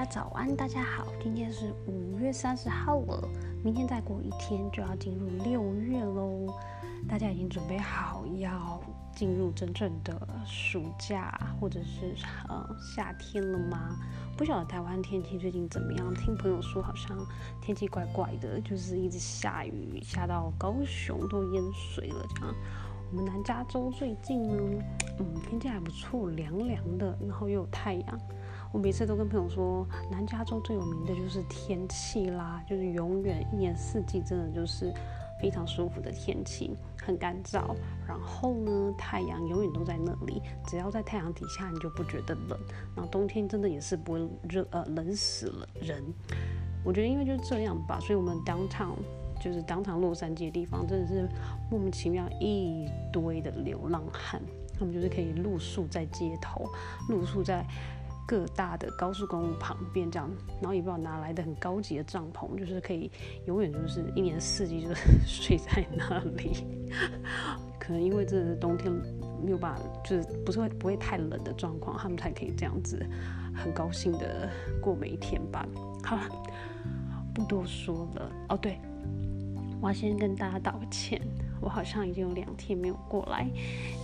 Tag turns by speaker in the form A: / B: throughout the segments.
A: 家早安，大家好，今天是五月三十号了，明天再过一天就要进入六月喽。大家已经准备好要进入真正的暑假或者是呃夏天了吗？不晓得台湾天气最近怎么样？听朋友说好像天气怪怪的，就是一直下雨，下到高雄都淹水了这样。我们南加州最近呢，嗯，天气还不错，凉凉的，然后又有太阳。我每次都跟朋友说，南加州最有名的就是天气啦，就是永远一年四季真的就是非常舒服的天气，很干燥。然后呢，太阳永远都在那里，只要在太阳底下，你就不觉得冷。然后冬天真的也是不会热，呃，冷死了人。我觉得因为就是这样吧，所以我们当场就是当场洛杉矶的地方，真的是莫名其妙一堆的流浪汉，他们就是可以露宿在街头，露宿在。各大的高速公路旁边这样，然后也不知道哪来的很高级的帐篷，就是可以永远就是一年四季就是 睡在那里。可能因为这是冬天没有办法，就是不是会不会太冷的状况，他们才可以这样子很高兴的过每一天吧。好了，不多说了。哦，对，我要先跟大家道个歉。我好像已经有两天没有过来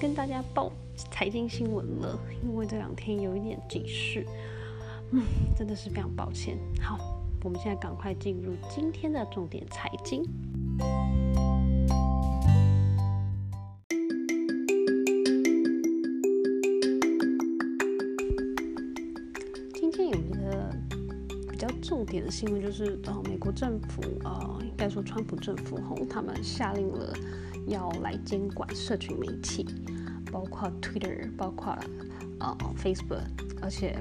A: 跟大家报财经新闻了，因为这两天有一点急事，嗯，真的是非常抱歉。好，我们现在赶快进入今天的重点财经。新闻，就是呃，美国政府呃，应该说川普政府吼，他们下令了。要来监管社群媒体，包括 Twitter，包括呃 Facebook，而且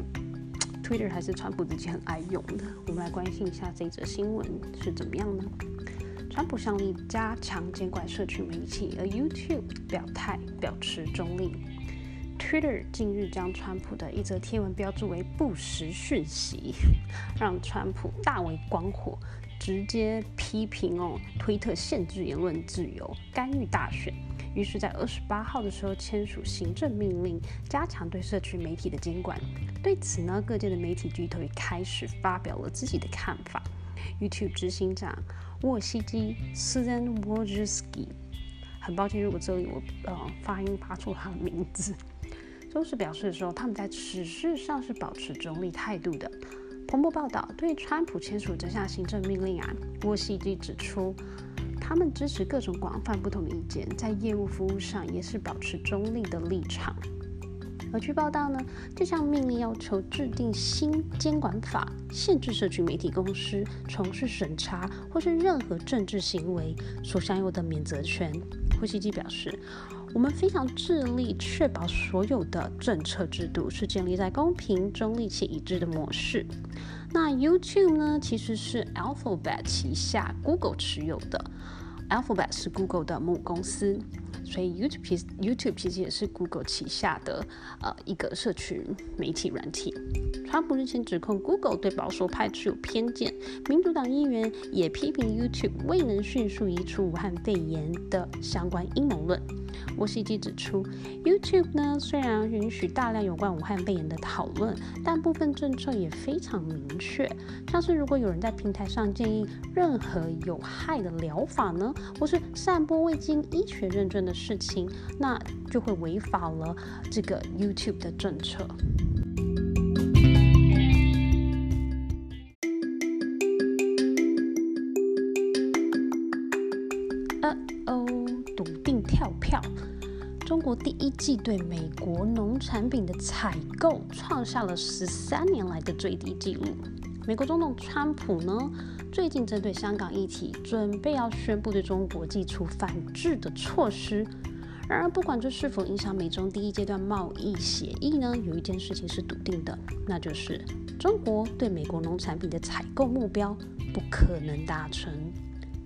A: Twitter 还是川普自己很爱用的。我们来关心一下这则新闻是怎么样呢？川普上令加强监管社群媒体，而 YouTube 表态表持中立。Twitter 近日将川普的一则贴文标注为不实讯息，让川普大为光火。直接批评哦，推特限制言论自由，干预大选。于是，在二十八号的时候签署行政命令，加强对社区媒体的监管。对此呢，各界的媒体巨头也开始发表了自己的看法。YouTube 执行长沃西基 （Susan Wojcicki） 很抱歉，如果这里我呃发音发错他的名字，都是表示说，他们在此事上是保持中立态度的。彭博报道，对川普签署这项行政命令啊，沃西基指出，他们支持各种广泛不同的意见，在业务服务上也是保持中立的立场。而据报道呢，这项命令要求制定新监管法，限制社群媒体公司从事审查或是任何政治行为所享有的免责权。霍西基表示。我们非常致力确保所有的政策制度是建立在公平、中立且一致的模式。那 YouTube 呢？其实是 Alphabet 旗下 Google 持有的，Alphabet 是 Google 的母公司。所以 YouTube YouTube 其实也是 Google 旗下的呃一个社群媒体软体。川普日前指控 Google 对保守派持有偏见，民主党议员也批评 YouTube 未能迅速移除武汉肺炎的相关阴谋论。沃西基指出，YouTube 呢虽然允许大量有关武汉肺炎的讨论，但部分政策也非常明确，像是如果有人在平台上建议任何有害的疗法呢，或是散播未经医学认证的。事情，那就会违反了这个 YouTube 的政策。呃哦，笃定跳票！中国第一季对美国农产品的采购创下了十三年来的最低纪录。美国总统川普呢，最近针对香港议题，准备要宣布对中国祭出反制的措施。然而，不管这是否影响美中第一阶段贸易协议呢，有一件事情是笃定的，那就是中国对美国农产品的采购目标不可能达成。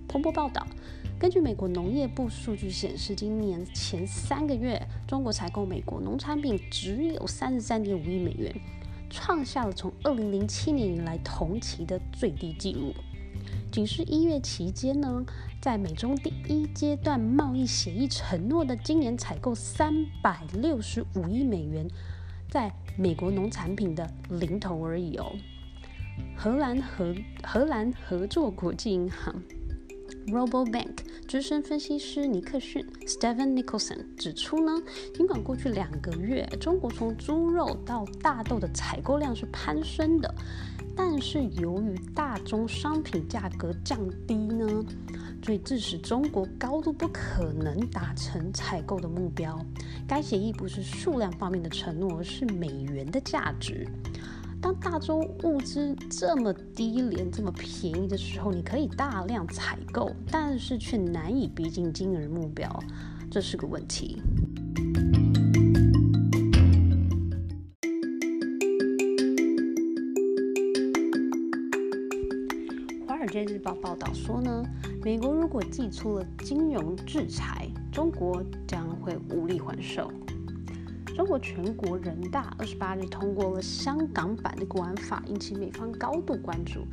A: 彭博报道，根据美国农业部数据显示，今年前三个月，中国采购美国农产品只有三十三点五亿美元。创下了从二零零七年以来同期的最低纪录。仅是一月期间呢，在美中第一阶段贸易协议承诺的今年采购三百六十五亿美元，在美国农产品的零头而已哦。荷兰合荷兰合作国际银行 Robobank 资深分析师尼克逊 Stephen Nicholson 指出呢，尽管过去两个月中国从猪肉到大豆的采购量是攀升的，但是由于大宗商品价格降低呢，所以致使中国高度不可能达成采购的目标。该协议不是数量方面的承诺，而是美元的价值。当大宗物资这么低廉、这么便宜的时候，你可以大量采购，但是却难以逼近金额目标，这是个问题。《华尔街日报》报道说呢，美国如果寄出了金融制裁，中国将会无力还手。中国全国人大二十八日通过了香港版的国安法，引起美方高度关注，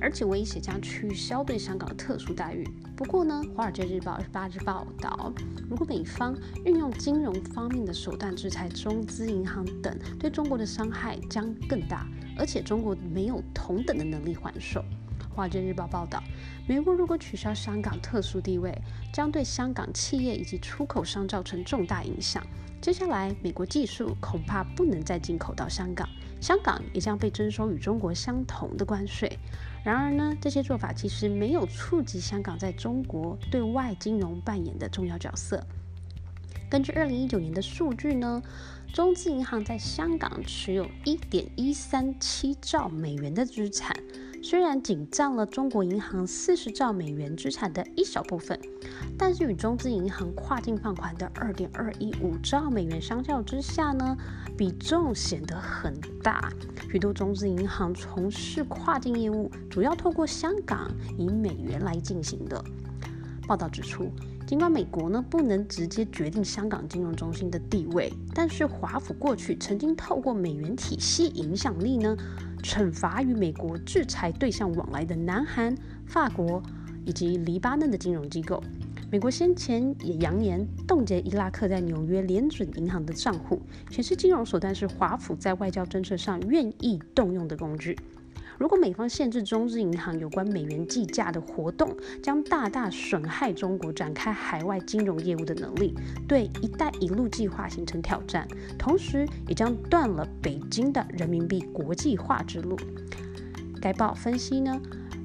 A: 而且威胁将取消对香港的特殊待遇。不过呢，《华尔街日报》二十八日报道，如果美方运用金融方面的手段制裁中资银行等，对中国的伤害将更大，而且中国没有同等的能力还手。《华尔街日报》报道，美国如果取消香港特殊地位，将对香港企业以及出口商造成重大影响。接下来，美国技术恐怕不能再进口到香港，香港也将被征收与中国相同的关税。然而呢，这些做法其实没有触及香港在中国对外金融扮演的重要角色。根据二零一九年的数据呢，中资银行在香港持有一点一三七兆美元的资产。虽然仅占了中国银行四十兆美元资产的一小部分，但是与中资银行跨境放款的二点二一五兆美元相较之下呢，比重显得很大。许多中资银行从事跨境业务，主要透过香港以美元来进行的。报道指出，尽管美国呢不能直接决定香港金融中心的地位，但是华府过去曾经透过美元体系影响力呢。惩罚与美国制裁对象往来的南韩、法国以及黎巴嫩的金融机构。美国先前也扬言冻结伊拉克在纽约联准银行的账户，显示金融手段是华府在外交政策上愿意动用的工具。如果美方限制中资银行有关美元计价的活动，将大大损害中国展开海外金融业务的能力，对“一带一路”计划形成挑战，同时也将断了北京的人民币国际化之路。该报分析呢，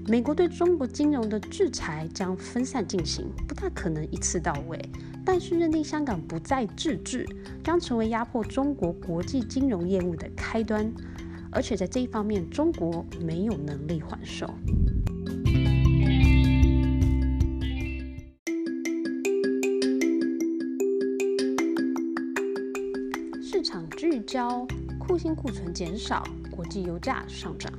A: 美国对中国金融的制裁将分散进行，不大可能一次到位，但是认定香港不再自治，将成为压迫中国国际金融业务的开端。而且在这一方面，中国没有能力还手。市场聚焦，库欣库存减少，国际油价上涨。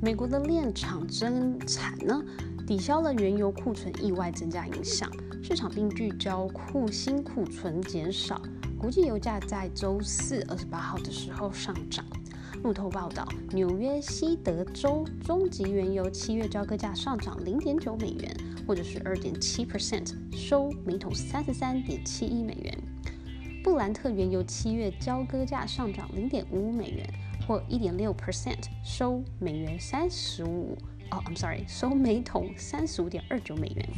A: 美国的炼厂增产呢，抵消了原油库存意外增加影响，市场并聚焦库欣库存减少，国际油价在周四二十八号的时候上涨。路透报道，纽约西德州中级原油七月交割价上涨零点九美元，或者是二点七 percent，收每桶三十三点七一美元。布兰特原油七月交割价上涨零点五五美元，或一点六 percent，收美元三十五哦，I'm sorry，收每桶三十五点二九美元。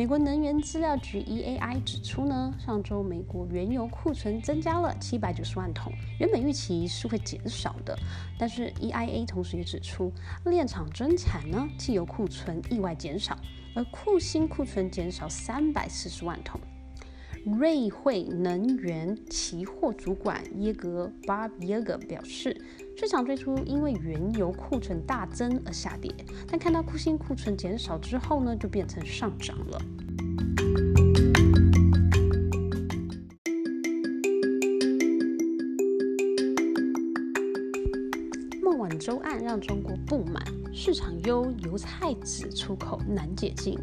A: 美国能源资料局 EAI 指出呢，上周美国原油库存增加了七百九十万桶，原本预期是会减少的。但是 EIA 同时也指出，炼厂增产呢，汽油库存意外减少，而库欣库存减少三百四十万桶。瑞汇能源期货主管耶格 Bob Yeager 表示，市场最初因为原油库存大增而下跌，但看到库欣库存减少之后呢，就变成上涨了。案让中国不满，市场忧油菜籽出口难解禁。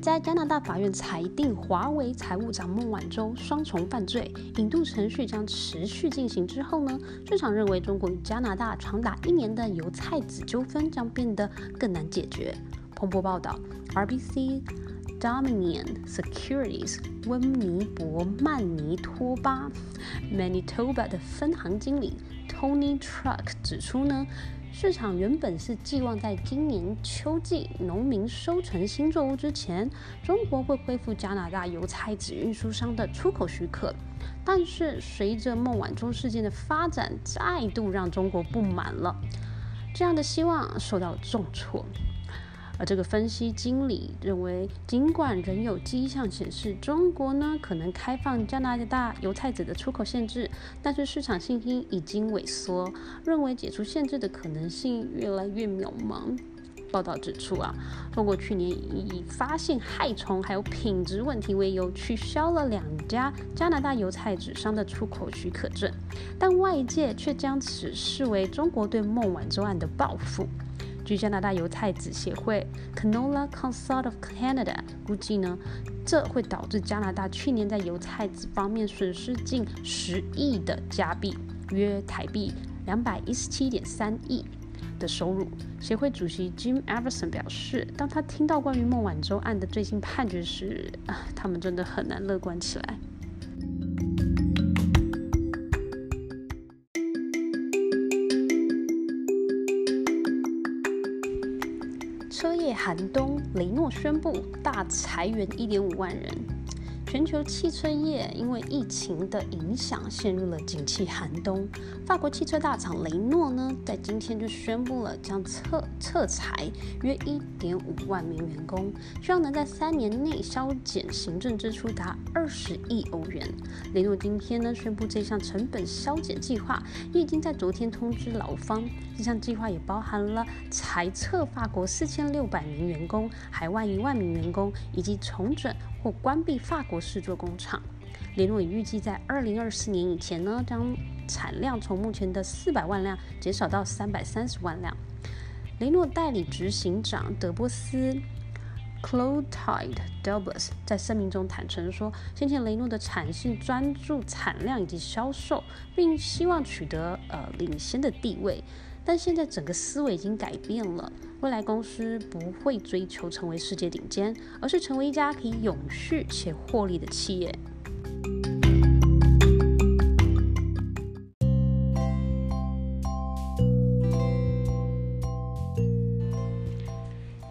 A: 在加拿大法院裁定华为财务长孟晚舟双重犯罪，引渡程序将持续进行之后呢？市场认为中国与加拿大长达一年的油菜籽纠纷将变得更难解决。彭博报道，RBC Dominion Securities 温尼伯曼尼托巴 Manitoba 的分行经理 Tony Truck 指出呢。市场原本是寄望在今年秋季农民收成新作物之前，中国会恢复加拿大油菜籽运输商的出口许可。但是随着孟晚舟事件的发展，再度让中国不满了，这样的希望受到了重挫。而这个分析经理认为，尽管仍有迹象显示中国呢可能开放加拿大油菜籽的出口限制，但是市场信心已经萎缩，认为解除限制的可能性越来越渺茫。报道指出啊，中国去年以发现害虫还有品质问题为由，取消了两家加拿大油菜籽商的出口许可证，但外界却将此视为中国对孟晚舟案的报复。据加拿大油菜籽协会 （Canola Consult of Canada） 估计呢，这会导致加拿大去年在油菜籽方面损失近十亿的加币，约台币两百一十七点三亿的收入。协会主席 Jim Everson 表示，当他听到关于孟晚舟案的最新判决时，啊，他们真的很难乐观起来。寒冬，雷诺宣布大裁员一点五万人。全球汽车业因为疫情的影响，陷入了景气寒冬。法国汽车大厂雷诺呢，在今天就宣布了将撤撤裁约一点五万名员工，希望能在三年内削减行政支出达二十亿欧元。雷诺今天呢宣布这项成本削减计划，也已经在昨天通知劳方。这项计划也包含了裁撤法国四千六百名员工、海外一万名员工，以及重整或关闭法国制作工厂。雷诺也预计在二零二四年以前呢，将产量从目前的四百万辆减少到三百三十万辆。雷诺代理执行长德波斯 （Clotilde Delbos） 在声明中坦诚说，先前雷诺的产线专注产量以及销售，并希望取得呃领先的地位。但现在整个思维已经改变了，未来公司不会追求成为世界顶尖，而是成为一家可以永续且获利的企业。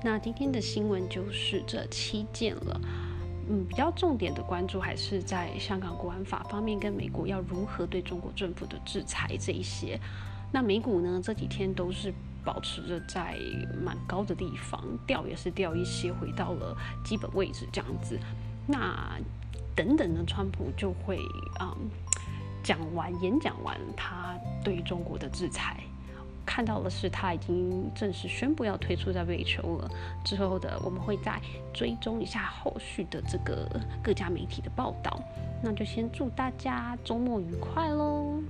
A: 那今天的新闻就是这七件了，嗯，比较重点的关注还是在香港国安法方面，跟美国要如何对中国政府的制裁这一些。那美股呢？这几天都是保持着在蛮高的地方，掉也是掉一些，回到了基本位置这样子。那等等呢，川普就会嗯讲完演讲完他对中国的制裁，看到的是他已经正式宣布要退出 WHO 了。之后的我们会再追踪一下后续的这个各家媒体的报道。那就先祝大家周末愉快喽！